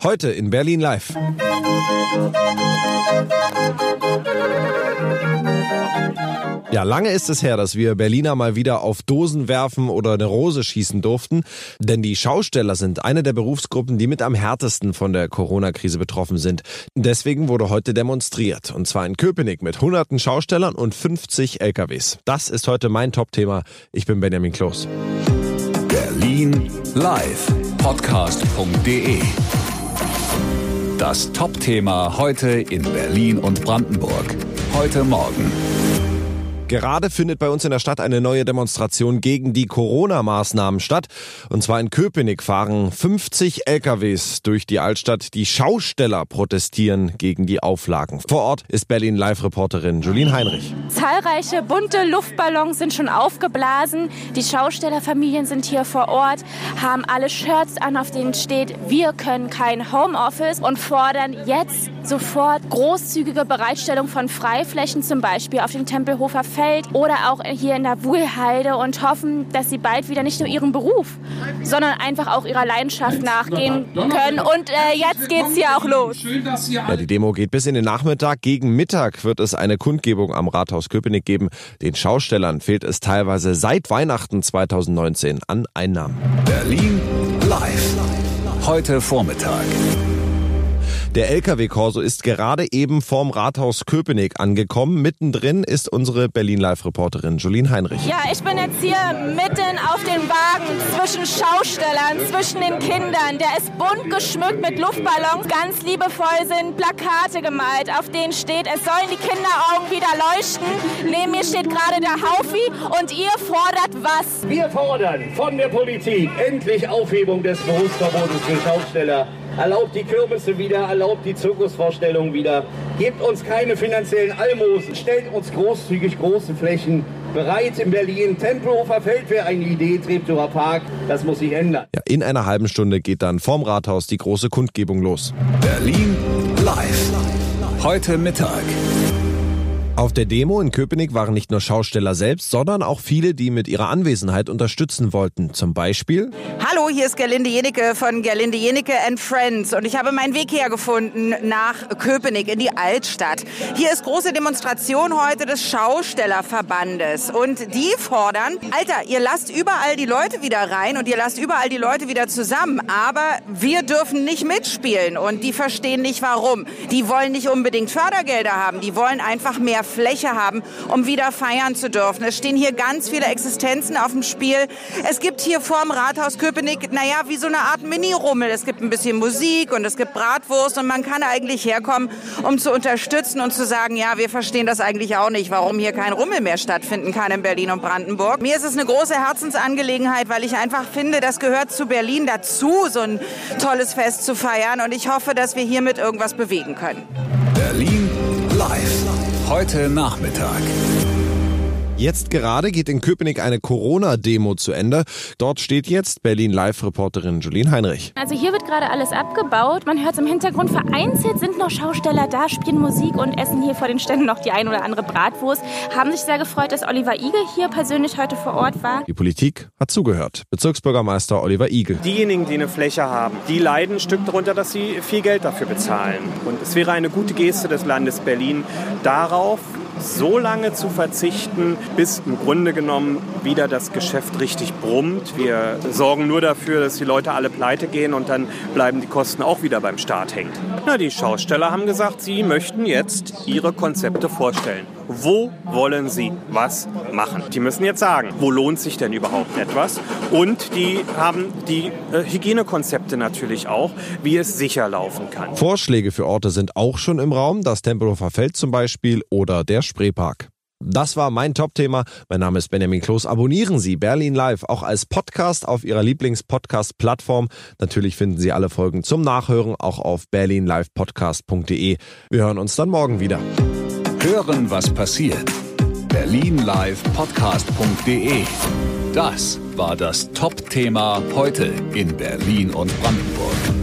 Heute in Berlin Live. Ja, lange ist es her, dass wir Berliner mal wieder auf Dosen werfen oder eine Rose schießen durften. Denn die Schausteller sind eine der Berufsgruppen, die mit am härtesten von der Corona-Krise betroffen sind. Deswegen wurde heute demonstriert. Und zwar in Köpenick mit hunderten Schaustellern und 50 LKWs. Das ist heute mein Top-Thema. Ich bin Benjamin Kloß. Berlin Live. Podcast.de das Top-Thema heute in Berlin und Brandenburg. Heute Morgen. Gerade findet bei uns in der Stadt eine neue Demonstration gegen die Corona-Maßnahmen statt. Und zwar in Köpenick fahren 50 LKWs durch die Altstadt. Die Schausteller protestieren gegen die Auflagen. Vor Ort ist Berlin Live-Reporterin Julien Heinrich. Zahlreiche bunte Luftballons sind schon aufgeblasen. Die Schaustellerfamilien sind hier vor Ort, haben alle Shirts an, auf denen steht, wir können kein Homeoffice und fordern jetzt sofort großzügige Bereitstellung von Freiflächen, zum Beispiel auf dem Tempelhofer Feld oder auch hier in der Wuhlheide und hoffen, dass sie bald wieder nicht nur ihrem Beruf, sondern einfach auch ihrer Leidenschaft nachgehen können. Und äh, jetzt geht's hier auch los. Ja, die Demo geht bis in den Nachmittag. Gegen Mittag wird es eine Kundgebung am Rathaus Köpenick geben. Den Schaustellern fehlt es teilweise seit Weihnachten 2019 an Einnahmen. Berlin live. Heute Vormittag. Der LKW-Korso ist gerade eben vorm Rathaus Köpenick angekommen. Mittendrin ist unsere Berlin-Live-Reporterin Julien Heinrich. Ja, ich bin jetzt hier mitten auf dem Wagen zwischen Schaustellern, zwischen den Kindern. Der ist bunt geschmückt mit Luftballons. Ganz liebevoll sind Plakate gemalt, auf denen steht, es sollen die Kinderaugen wieder leuchten. Neben mir steht gerade der Haufi und ihr fordert was? Wir fordern von der Politik endlich Aufhebung des Berufsverbotes für Schausteller erlaubt die Kürbisse wieder, erlaubt die Zirkusvorstellungen wieder, gebt uns keine finanziellen Almosen, stellt uns großzügig große Flächen bereit in Berlin. Tempelhofer Feld wäre eine Idee, Treptower Park, das muss sich ändern. Ja, in einer halben Stunde geht dann vorm Rathaus die große Kundgebung los. Berlin live. Heute Mittag. Auf der Demo in Köpenick waren nicht nur Schausteller selbst, sondern auch viele, die mit ihrer Anwesenheit unterstützen wollten. Zum Beispiel. Hallo, hier ist Gerlinde Jenecke von Gerlinde Jenecke and Friends und ich habe meinen Weg hergefunden nach Köpenick in die Altstadt. Hier ist große Demonstration heute des Schaustellerverbandes und die fordern, Alter, ihr lasst überall die Leute wieder rein und ihr lasst überall die Leute wieder zusammen, aber wir dürfen nicht mitspielen und die verstehen nicht warum. Die wollen nicht unbedingt Fördergelder haben, die wollen einfach mehr Fläche haben, um wieder feiern zu dürfen. Es stehen hier ganz viele Existenzen auf dem Spiel. Es gibt hier vorm Rathaus Köpenick, naja, wie so eine Art Mini-Rummel. Es gibt ein bisschen Musik und es gibt Bratwurst und man kann eigentlich herkommen, um zu unterstützen und zu sagen, ja, wir verstehen das eigentlich auch nicht, warum hier kein Rummel mehr stattfinden kann in Berlin und Brandenburg. Mir ist es eine große Herzensangelegenheit, weil ich einfach finde, das gehört zu Berlin dazu, so ein tolles Fest zu feiern und ich hoffe, dass wir hiermit irgendwas bewegen können. Berlin live. Heute Nachmittag. Jetzt gerade geht in Köpenick eine Corona-Demo zu Ende. Dort steht jetzt Berlin-Live-Reporterin Julien Heinrich. Also hier wird gerade alles abgebaut. Man hört es im Hintergrund vereinzelt sind noch Schausteller da, spielen Musik und essen hier vor den Ständen noch die ein oder andere Bratwurst. Haben sich sehr gefreut, dass Oliver Igel hier persönlich heute vor Ort war. Die Politik hat zugehört. Bezirksbürgermeister Oliver Igel. Diejenigen, die eine Fläche haben, die leiden ein Stück darunter, dass sie viel Geld dafür bezahlen. Und es wäre eine gute Geste des Landes Berlin, darauf so lange zu verzichten, bis im Grunde genommen wieder das Geschäft richtig brummt. Wir sorgen nur dafür, dass die Leute alle pleite gehen und dann bleiben die Kosten auch wieder beim Staat hängen. Na, die Schausteller haben gesagt, sie möchten jetzt ihre Konzepte vorstellen. Wo wollen sie was machen? Die müssen jetzt sagen, wo lohnt sich denn überhaupt etwas? Und die haben die äh, Hygienekonzepte natürlich auch, wie es sicher laufen kann. Vorschläge für Orte sind auch schon im Raum, das Tempelhofer Feld zum Beispiel oder der Spreepark. Das war mein Top-Thema. Mein Name ist Benjamin Kloß. Abonnieren Sie Berlin Live auch als Podcast auf Ihrer Lieblings-Podcast-Plattform. Natürlich finden Sie alle Folgen zum Nachhören auch auf berlinlivepodcast.de. Wir hören uns dann morgen wieder. Hören, was passiert. Berlinlivepodcast.de Das war das Top-Thema heute in Berlin und Brandenburg.